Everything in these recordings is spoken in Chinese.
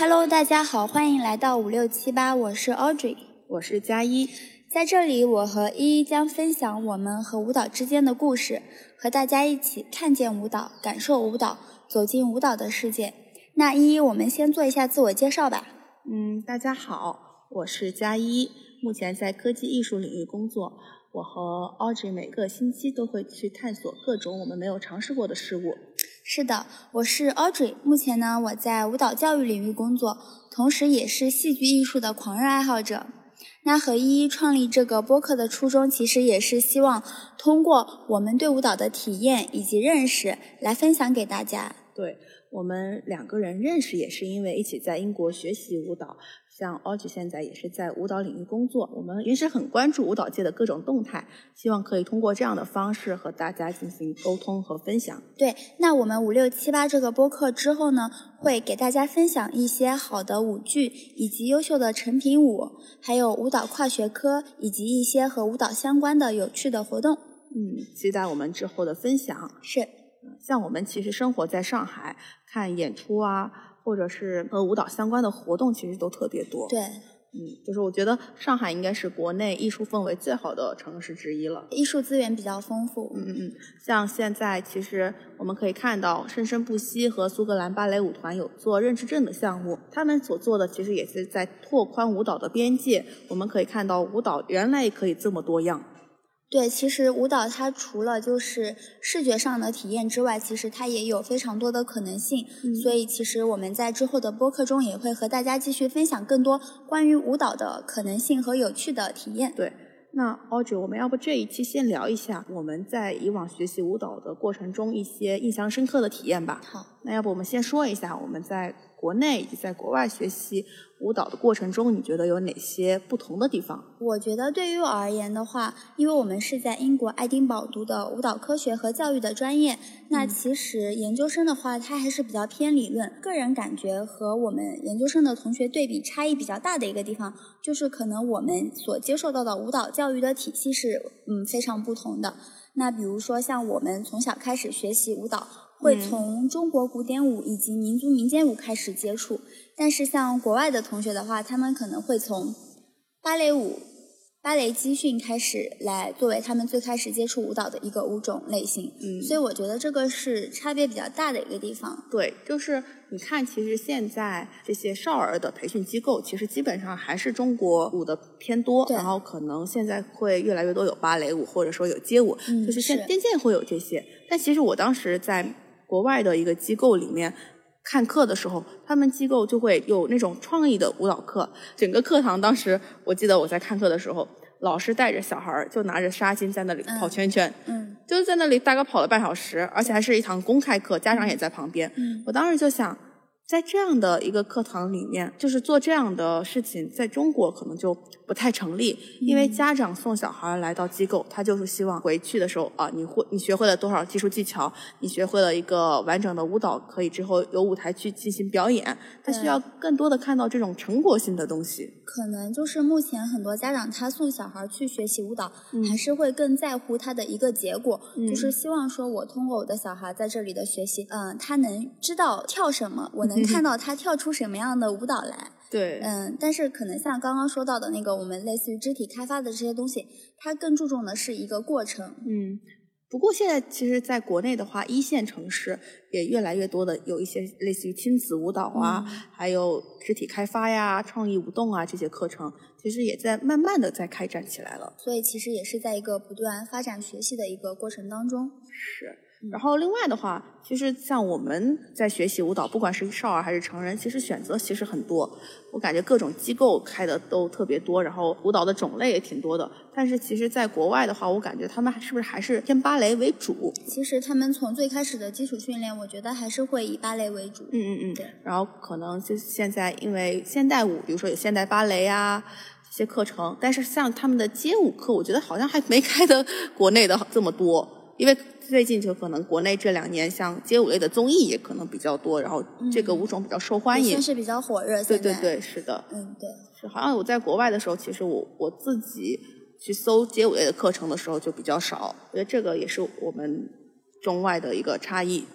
Hello，大家好，欢迎来到五六七八，我是 Audrey，我是佳一。在这里，我和依依将分享我们和舞蹈之间的故事，和大家一起看见舞蹈，感受舞蹈，走进舞蹈的世界。那依依，我们先做一下自我介绍吧。嗯，大家好，我是佳一，目前在科技艺术领域工作。我和 Audrey 每个星期都会去探索各种我们没有尝试过的事物。是的，我是 Audrey。目前呢，我在舞蹈教育领域工作，同时也是戏剧艺术的狂热爱好者。那和依依创立这个播客的初衷，其实也是希望通过我们对舞蹈的体验以及认识，来分享给大家。对我们两个人认识，也是因为一起在英国学习舞蹈。像 Audrey 现在也是在舞蹈领域工作，我们也是很关注舞蹈界的各种动态，希望可以通过这样的方式和大家进行沟通和分享。对，那我们五六七八这个播客之后呢，会给大家分享一些好的舞剧，以及优秀的成品舞，还有舞蹈跨学科，以及一些和舞蹈相关的有趣的活动。嗯，期待我们之后的分享。是，像我们其实生活在上海，看演出啊。或者是和舞蹈相关的活动，其实都特别多。对，嗯，就是我觉得上海应该是国内艺术氛围最好的城市之一了，艺术资源比较丰富。嗯嗯嗯，像现在其实我们可以看到，生生不息和苏格兰芭蕾舞团有做认知症的项目，他们所做的其实也是在拓宽舞蹈的边界。我们可以看到，舞蹈原来也可以这么多样。对，其实舞蹈它除了就是视觉上的体验之外，其实它也有非常多的可能性。所以，其实我们在之后的播客中也会和大家继续分享更多关于舞蹈的可能性和有趣的体验。对，那 Audrey，我们要不这一期先聊一下我们在以往学习舞蹈的过程中一些印象深刻的体验吧。好，那要不我们先说一下我们在。国内以及在国外学习舞蹈的过程中，你觉得有哪些不同的地方？我觉得对于我而言的话，因为我们是在英国爱丁堡读的舞蹈科学和教育的专业，那其实研究生的话，它还是比较偏理论。个人感觉和我们研究生的同学对比，差异比较大的一个地方，就是可能我们所接受到的舞蹈教育的体系是嗯非常不同的。那比如说像我们从小开始学习舞蹈。会从中国古典舞以及民族民间舞开始接触，但是像国外的同学的话，他们可能会从芭蕾舞、芭蕾基训开始来作为他们最开始接触舞蹈的一个舞种类型。嗯，所以我觉得这个是差别比较大的一个地方。对，就是你看，其实现在这些少儿的培训机构，其实基本上还是中国舞的偏多，然后可能现在会越来越多有芭蕾舞，或者说有街舞，就是现渐渐会有这些。但其实我当时在。国外的一个机构里面看课的时候，他们机构就会有那种创意的舞蹈课。整个课堂当时，我记得我在看课的时候，老师带着小孩儿就拿着纱巾在那里跑圈圈，嗯，就是在那里大概跑了半小时，而且还是一堂公开课，家长也在旁边。我当时就想。在这样的一个课堂里面，就是做这样的事情，在中国可能就不太成立，因为家长送小孩来到机构，他就是希望回去的时候啊，你会你学会了多少技术技巧，你学会了一个完整的舞蹈，可以之后有舞台去进行表演。他需要更多的看到这种成果性的东西。可能就是目前很多家长他送小孩去学习舞蹈，还是会更在乎他的一个结果，就是希望说我通过我的小孩在这里的学习，嗯，他能知道跳什么，我能。看 到他跳出什么样的舞蹈来？对，嗯，但是可能像刚刚说到的那个，我们类似于肢体开发的这些东西，它更注重的是一个过程。嗯，不过现在其实，在国内的话，一线城市也越来越多的有一些类似于亲子舞蹈啊，还有肢体开发呀、创意舞动啊这些课程，其实也在慢慢的在开展起来了。所以，其实也是在一个不断发展学习的一个过程当中。是。然后另外的话，其实像我们在学习舞蹈，不管是少儿还是成人，其实选择其实很多。我感觉各种机构开的都特别多，然后舞蹈的种类也挺多的。但是其实，在国外的话，我感觉他们是不是还是偏芭蕾为主？其实他们从最开始的基础训练，我觉得还是会以芭蕾为主。嗯嗯嗯。对。然后可能就现在，因为现代舞，比如说有现代芭蕾啊这些课程，但是像他们的街舞课，我觉得好像还没开的国内的这么多，因为。最近就可能国内这两年像街舞类的综艺也可能比较多，然后这个舞种比较受欢迎，算是比较火热。对对对，是的。嗯，对。是好像我在国外的时候，其实我我自己去搜街舞类的课程的时候就比较少，我觉得这个也是我们中外的一个差异。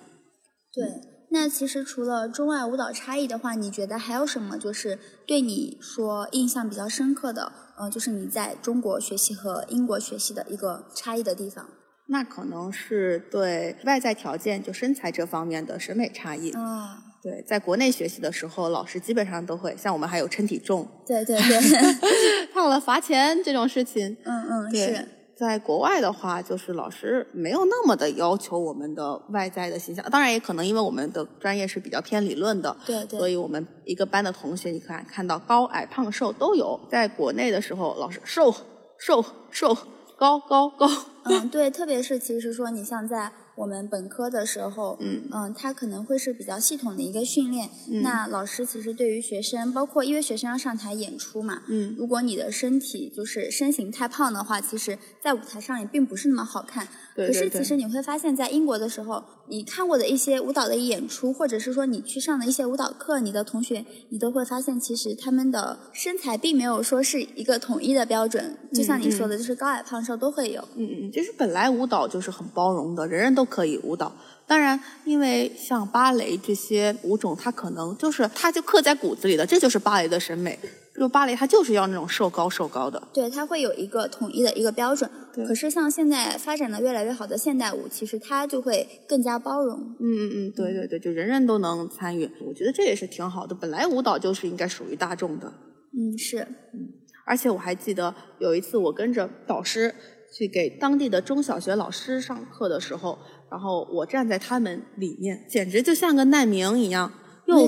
对。那其实除了中外舞蹈差异的话，你觉得还有什么就是对你说印象比较深刻的？呃，就是你在中国学习和英国学习的一个差异的地方。那可能是对外在条件，就身材这方面的审美差异。啊，对，在国内学习的时候，老师基本上都会像我们还有称体重，对对对，胖了罚钱这种事情。嗯嗯，对是。在国外的话，就是老师没有那么的要求我们的外在的形象，当然也可能因为我们的专业是比较偏理论的，对对，所以我们一个班的同学，你看看到高矮胖瘦都有。在国内的时候，老师瘦瘦瘦高高高，嗯，对，特别是其实说你像在。我们本科的时候，嗯嗯，他可能会是比较系统的一个训练。那老师其实对于学生，包括因为学生要上台演出嘛，嗯，如果你的身体就是身形太胖的话，其实在舞台上也并不是那么好看。对可是其实你会发现在英国的时候，你看过的一些舞蹈的演出，或者是说你去上的一些舞蹈课，你的同学，你都会发现其实他们的身材并没有说是一个统一的标准。就像你说的，就是高矮胖瘦都会有。嗯嗯，其实本来舞蹈就是很包容的，人人都。可以舞蹈，当然，因为像芭蕾这些舞种，它可能就是它就刻在骨子里的，这就是芭蕾的审美。就芭蕾，它就是要那种瘦高瘦高的。对，它会有一个统一的一个标准。可是像现在发展的越来越好的现代舞，其实它就会更加包容。嗯嗯嗯，对对对，就人人都能参与，我觉得这也是挺好的。本来舞蹈就是应该属于大众的。嗯，是。嗯，而且我还记得有一次，我跟着导师去给当地的中小学老师上课的时候。然后我站在他们里面，简直就像个难民一样，又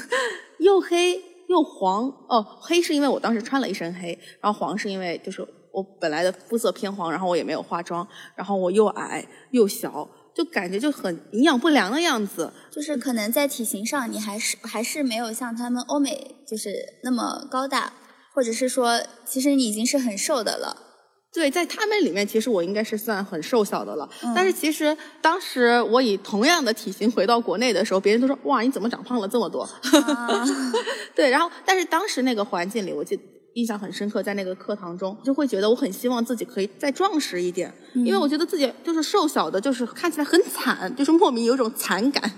又黑又黄。哦，黑是因为我当时穿了一身黑，然后黄是因为就是我本来的肤色偏黄，然后我也没有化妆，然后我又矮又小，就感觉就很营养不良的样子。就是可能在体型上，你还是还是没有像他们欧美就是那么高大，或者是说，其实你已经是很瘦的了。对，在他们里面，其实我应该是算很瘦小的了。但是其实当时我以同样的体型回到国内的时候，别人都说：“哇，你怎么长胖了这么多？” 对，然后但是当时那个环境里，我记印象很深刻，在那个课堂中，就会觉得我很希望自己可以再壮实一点，因为我觉得自己就是瘦小的，就是看起来很惨，就是莫名有一种惨感。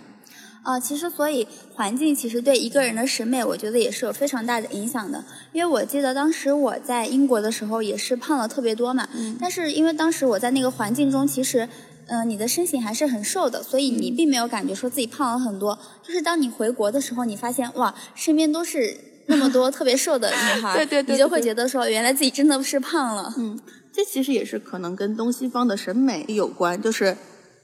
啊，其实所以环境其实对一个人的审美，我觉得也是有非常大的影响的。因为我记得当时我在英国的时候也是胖了特别多嘛，但是因为当时我在那个环境中，其实，嗯，你的身形还是很瘦的，所以你并没有感觉说自己胖了很多。就是当你回国的时候，你发现哇，身边都是那么多特别瘦的女孩，对对对，你就会觉得说，原来自己真的是胖了。嗯，这其实也是可能跟东西方的审美有关，就是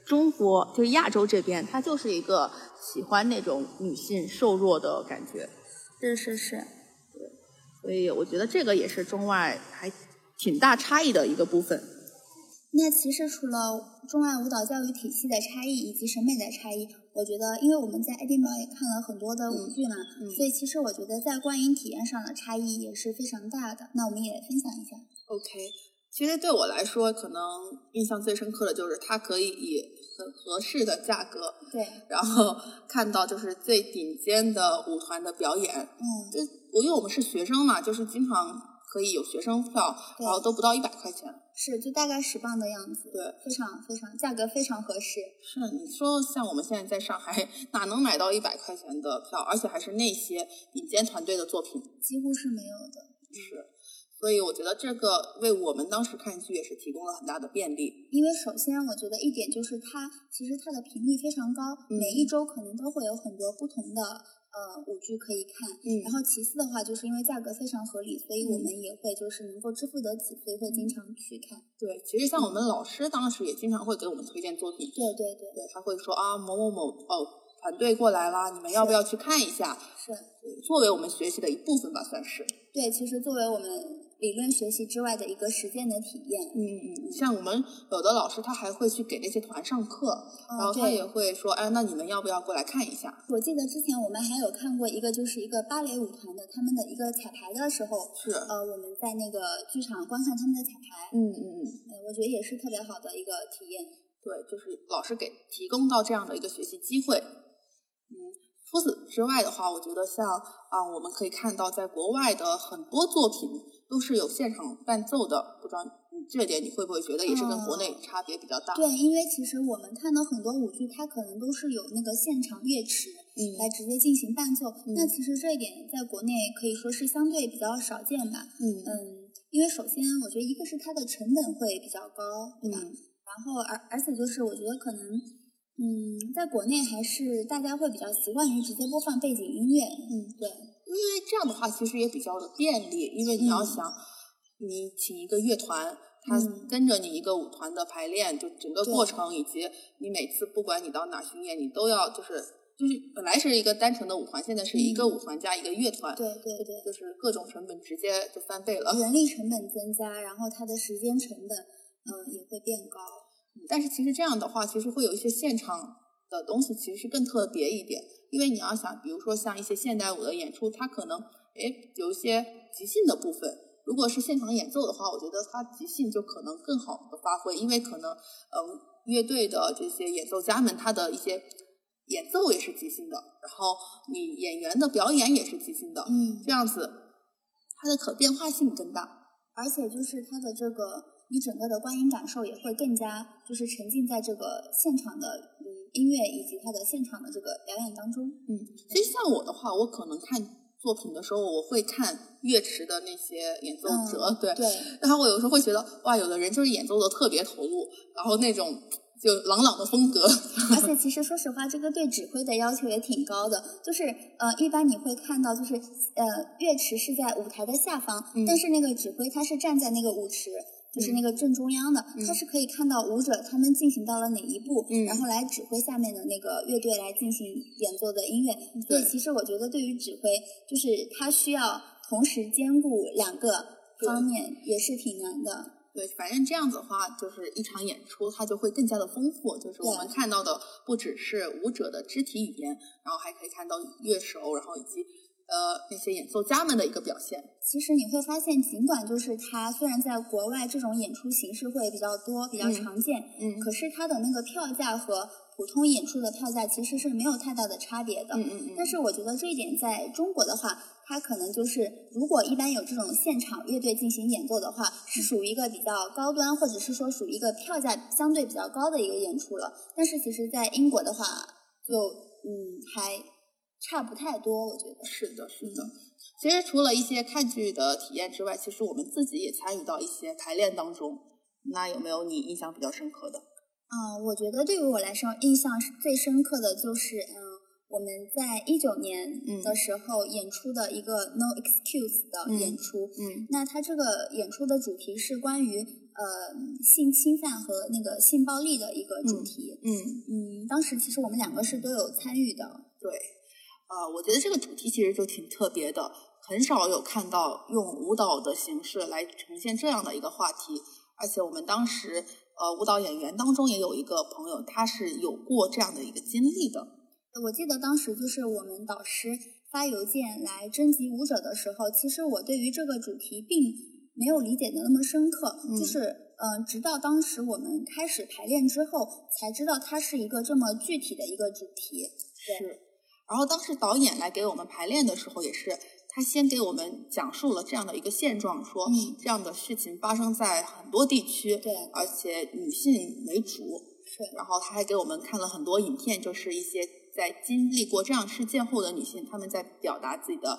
中国就是亚洲这边，它就是一个。喜欢那种女性瘦弱的感觉，是是是，对，所以我觉得这个也是中外还挺大差异的一个部分。那其实除了中外舞蹈教育体系的差异以及审美的差异，我觉得，因为我们在爱丁堡也看了很多的舞剧嘛，所以其实我觉得在观影体验上的差异也是非常大的。那我们也分享一下。OK，其实对我来说，可能印象最深刻的就是它可以以。很合适的价格，对，然后 看到就是最顶尖的舞团的表演，嗯，就我因为我们是学生嘛，就是经常可以有学生票，然后都不到一百块钱，是就大概十磅的样子，对，非常非常价格非常合适。是你说像我们现在在上海哪能买到一百块钱的票，而且还是那些顶尖团队的作品，几乎是没有的，是。所以我觉得这个为我们当时看剧也是提供了很大的便利。因为首先我觉得一点就是它其实它的频率非常高，每一周可能都会有很多不同的呃舞剧可以看。嗯。然后其次的话，就是因为价格非常合理，所以我们也会就是能够支付得起，所以会经常去看。对，其实像我们老师当时也经常会给我们推荐作品。对对对。对，他会说啊某某某哦团队过来啦，你们要不要去看一下？是。作为我们学习的一部分吧，算是。对，其实作为我们。理论学习之外的一个实践的体验。嗯嗯，像我们有的老师他还会去给那些团上课，然后他也会说，哎，那你们要不要过来看一下？我记得之前我们还有看过一个，就是一个芭蕾舞团的他们的一个彩排的时候，是呃我们在那个剧场观看他们的彩排。嗯嗯嗯，我觉得也是特别好的一个体验。对，就是老师给提供到这样的一个学习机会。嗯，除此之外的话，我觉得像啊，我们可以看到在国外的很多作品。都是有现场伴奏的，不知道你这点你会不会觉得也是跟国内差别比较大？对，因为其实我们看到很多舞剧，它可能都是有那个现场乐池，嗯，来直接进行伴奏。那其实这一点在国内可以说是相对比较少见吧。嗯嗯，因为首先我觉得一个是它的成本会比较高，对吧？然后而而且就是我觉得可能，嗯，在国内还是大家会比较习惯于直接播放背景音乐。嗯，对，因为这样的话其实也比较的便利，因为你要想。你请一个乐团，他跟着你一个舞团的排练，就整个过程以及你每次不管你到哪巡演，你都要就是就是本来是一个单纯的舞团，现在是一个舞团加一个乐团，对对对，就是各种成本直接就翻倍了，人力成本增加，然后它的时间成本嗯也会变高。但是其实这样的话，其实会有一些现场的东西其实是更特别一点，因为你要想，比如说像一些现代舞的演出，它可能诶有一些即兴的部分。如果是现场演奏的话，我觉得它即兴就可能更好的发挥，因为可能，嗯，乐队的这些演奏家们他的一些演奏也是即兴的，然后你演员的表演也是即兴的，嗯，这样子它的可变化性更大，而且就是它的这个你整个的观影感受也会更加就是沉浸在这个现场的嗯音乐以及他的现场的这个表演当中，嗯，其实像我的话，我可能看。作品的时候，我会看乐池的那些演奏者，对对。然后我有时候会觉得，哇，有的人就是演奏的特别投入，然后那种就朗朗的风格。而且 其实说实话，这个对指挥的要求也挺高的。就是呃，一般你会看到，就是呃，乐池是在舞台的下方，但是那个指挥他是站在那个舞池。就是那个正中央的，它是可以看到舞者他们进行到了哪一步，然后来指挥下面的那个乐队来进行演奏的音乐。所以其实我觉得对于指挥，就是他需要同时兼顾两个方面，也是挺难的。对，反正这样子的话，就是一场演出它就会更加的丰富。就是我们看到的不只是舞者的肢体语言，然后还可以看到乐手，然后以及。呃，那些演奏家们的一个表现。其实你会发现，尽管就是它虽然在国外这种演出形式会比较多、比较常见，嗯，可是它的那个票价和普通演出的票价其实是没有太大的差别的。嗯嗯嗯。但是我觉得这一点在中国的话，它可能就是如果一般有这种现场乐队进行演奏的话，是属于一个比较高端，或者是说属于一个票价相对比较高的一个演出了。但是其实，在英国的话，就嗯还。差不太多，我觉得是的，是的。其实除了一些看剧的体验之外，其实我们自己也参与到一些排练当中。那有没有你印象比较深刻的？啊，我觉得对于我来说，印象最深刻的就是，嗯，我们在一九年的时候演出的一个 No Excuse 的演出。嗯。那它这个演出的主题是关于呃性侵犯和那个性暴力的一个主题。嗯嗯。当时其实我们两个是都有参与的。对。啊，我觉得这个主题其实就挺特别的，很少有看到用舞蹈的形式来呈现这样的一个话题。而且我们当时，呃，舞蹈演员当中也有一个朋友，他是有过这样的一个经历的。我记得当时就是我们导师发邮件来征集舞者的时候，其实我对于这个主题并没有理解的那么深刻，就是，嗯，直到当时我们开始排练之后，才知道它是一个这么具体的一个主题。是。然后当时导演来给我们排练的时候，也是他先给我们讲述了这样的一个现状，说这样的事情发生在很多地区，对，而且女性为主，是。然后他还给我们看了很多影片，就是一些在经历过这样事件后的女性，她们在表达自己的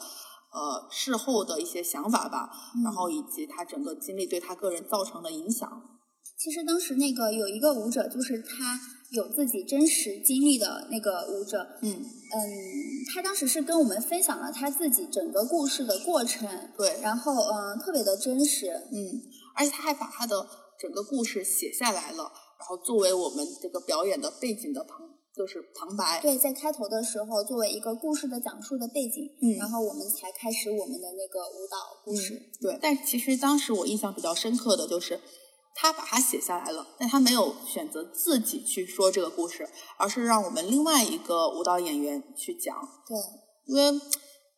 呃事后的一些想法吧，然后以及她整个经历对她个人造成的影响。其实当时那个有一个舞者，就是他。有自己真实经历的那个舞者，嗯。嗯，他当时是跟我们分享了他自己整个故事的过程，对，然后嗯，特别的真实，嗯，而且他还把他的整个故事写下来了，然后作为我们这个表演的背景的旁，就是旁白，对，在开头的时候作为一个故事的讲述的背景，嗯，然后我们才开始我们的那个舞蹈故事，对，但其实当时我印象比较深刻的就是。他把它写下来了，但他没有选择自己去说这个故事，而是让我们另外一个舞蹈演员去讲。对，因为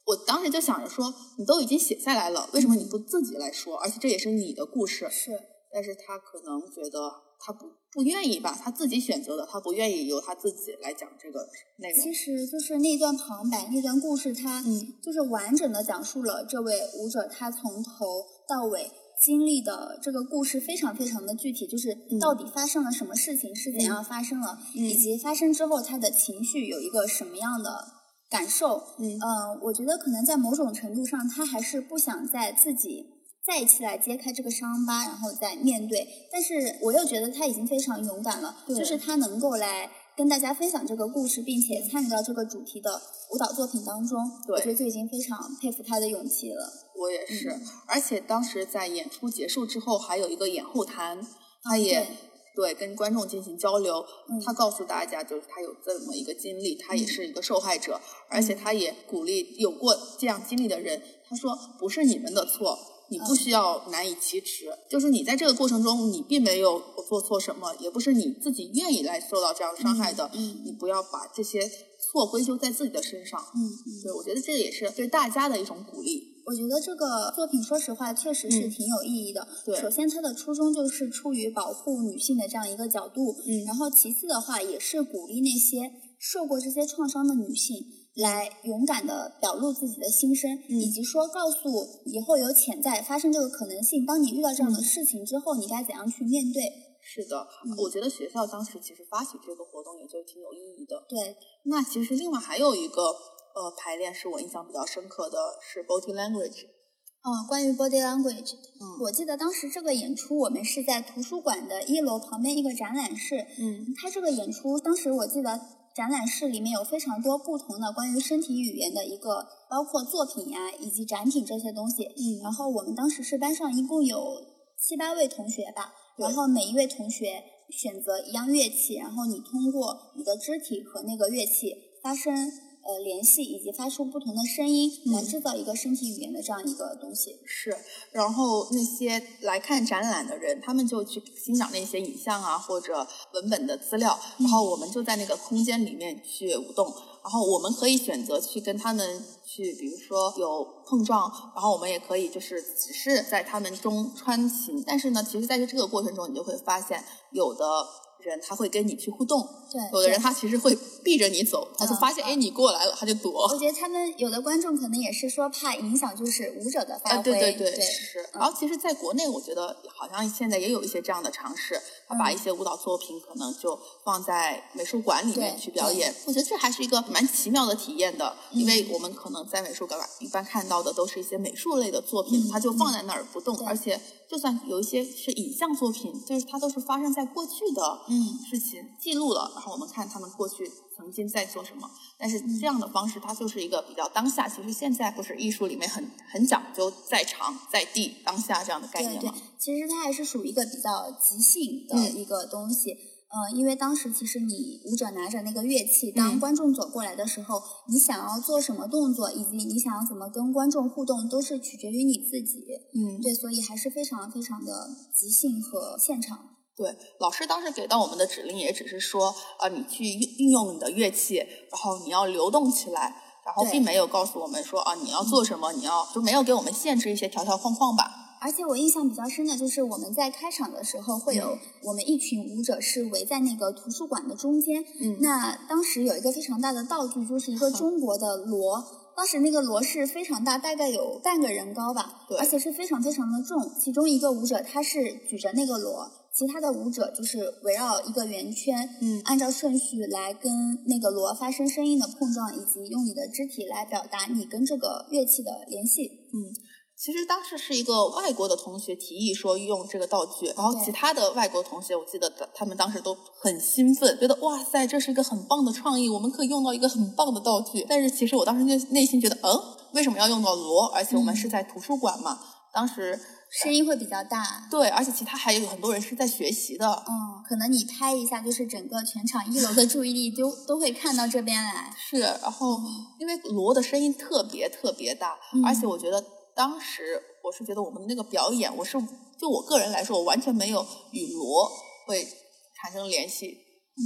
我当时就想着说，你都已经写下来了，为什么你不自己来说？而且这也是你的故事。是，但是他可能觉得他不不愿意吧，他自己选择的，他不愿意由他自己来讲这个内容。其实就是那段旁白，那段故事，他嗯，就是完整的讲述了这位舞者他从头到尾。经历的这个故事非常非常的具体，就是到底发生了什么事情，是怎样发生了，以及发生之后他的情绪有一个什么样的感受。嗯，呃，我觉得可能在某种程度上，他还是不想在自己再一次来揭开这个伤疤，然后再面对。但是我又觉得他已经非常勇敢了，就是他能够来。跟大家分享这个故事，并且参与到这个主题的舞蹈作品当中，我觉得就已经非常佩服他的勇气了。我也是，而且当时在演出结束之后，还有一个演后谈，他也对跟观众进行交流，他告诉大家，就是他有这么一个经历，他也是一个受害者，而且他也鼓励有过这样经历的人，他说不是你们的错。你不需要难以启齿，就是你在这个过程中，你并没有做错什么，也不是你自己愿意来受到这样伤害的。嗯，你不要把这些错归咎在自己的身上。嗯嗯，对，我觉得这个也是对大家的一种鼓励。我觉得这个作品，说实话，确实是挺有意义的。对，首先它的初衷就是出于保护女性的这样一个角度。嗯，然后其次的话，也是鼓励那些受过这些创伤的女性。来勇敢的表露自己的心声，以及说告诉以后有潜在发生这个可能性。当你遇到这样的事情之后，你该怎样去面对？是的，我觉得学校当时其实发起这个活动也就挺有意义的。对，那其实另外还有一个呃排练是我印象比较深刻的是 body language。嗯，关于 body language，嗯，我记得当时这个演出我们是在图书馆的一楼旁边一个展览室。嗯，它这个演出当时我记得。展览室里面有非常多不同的关于身体语言的一个，包括作品呀，以及展品这些东西。嗯，然后我们当时是班上一共有七八位同学吧，然后每一位同学选择一样乐器，然后你通过你的肢体和那个乐器发声。呃，联系以及发出不同的声音，来制造一个身体语言的这样一个东西。是，然后那些来看展览的人，他们就去欣赏那些影像啊或者文本的资料，然后我们就在那个空间里面去舞动。然后我们可以选择去跟他们去，比如说有碰撞，然后我们也可以就是只是在他们中穿行。但是呢，其实在这个过程中，你就会发现有的。人他会跟你去互动，对，有的人他其实会避着你走，他就发现哎你过来了，他就躲。我觉得他们有的观众可能也是说怕影响就是舞者的发挥，对对对是。然后其实，在国内我觉得好像现在也有一些这样的尝试，他把一些舞蹈作品可能就放在美术馆里面去表演。我觉得这还是一个蛮奇妙的体验的，因为我们可能在美术馆一般看到的都是一些美术类的作品，它就放在那儿不动，而且。就算有一些是影像作品，就是它都是发生在过去的事情记录了，然后我们看他们过去曾经在做什么。但是这样的方式，它就是一个比较当下。其实现在不是艺术里面很很讲究在场在地当下这样的概念吗？对对，其实它还是属于一个比较即兴的一个东西。嗯，因为当时其实你舞者拿着那个乐器，当观众走过来的时候，你想要做什么动作，以及你想要怎么跟观众互动，都是取决于你自己。嗯，对，所以还是非常非常的即兴和现场。对，老师当时给到我们的指令也只是说，呃，你去运用你的乐器，然后你要流动起来，然后并没有告诉我们说，啊，你要做什么，你要就没有给我们限制一些条条框框吧。而且我印象比较深的就是我们在开场的时候会有我们一群舞者是围在那个图书馆的中间。嗯，那当时有一个非常大的道具，就是一个中国的锣。当时那个锣是非常大，大概有半个人高吧，对，而且是非常非常的重。其中一个舞者他是举着那个锣，其他的舞者就是围绕一个圆圈，嗯，按照顺序来跟那个锣发生声音的碰撞，以及用你的肢体来表达你跟这个乐器的联系。嗯。其实当时是一个外国的同学提议说用这个道具，然后其他的外国同学，我记得他们当时都很兴奋，觉得哇塞，这是一个很棒的创意，我们可以用到一个很棒的道具。但是其实我当时就内心觉得，嗯，为什么要用到锣？而且我们是在图书馆嘛，当时声音会比较大。对，而且其他还有很多人是在学习的。嗯，可能你拍一下，就是整个全场一楼的注意力都都会看到这边来。是，然后因为锣的声音特别特别大，而且我觉得。当时我是觉得我们的那个表演，我是就我个人来说，我完全没有与锣会产生联系。嗯，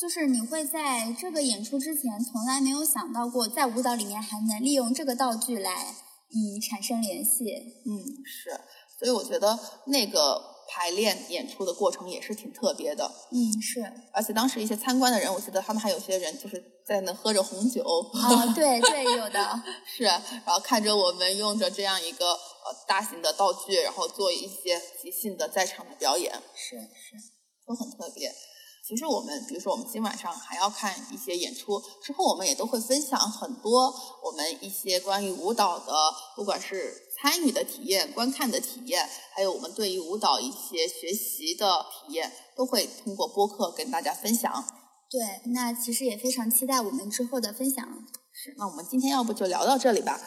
就是你会在这个演出之前从来没有想到过，在舞蹈里面还能利用这个道具来嗯产生联系。嗯，是，所以我觉得那个排练演出的过程也是挺特别的。嗯，是。而且当时一些参观的人，我记得他们还有些人就是在那喝着红酒。哦，对对，有的。是，然后看着我们用着这样一个呃大型的道具，然后做一些即兴的在场的表演。是是，都很特别。其实我们，比如说我们今晚上还要看一些演出，之后我们也都会分享很多我们一些关于舞蹈的，不管是参与的体验、观看的体验，还有我们对于舞蹈一些学习的体验，都会通过播客跟大家分享。对，那其实也非常期待我们之后的分享。是，那我们今天要不就聊到这里吧。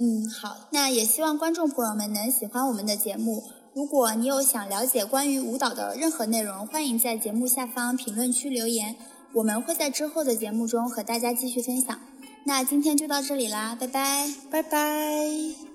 嗯，好。那也希望观众朋友们能喜欢我们的节目。如果你有想了解关于舞蹈的任何内容，欢迎在节目下方评论区留言，我们会在之后的节目中和大家继续分享。那今天就到这里啦，拜拜，拜拜。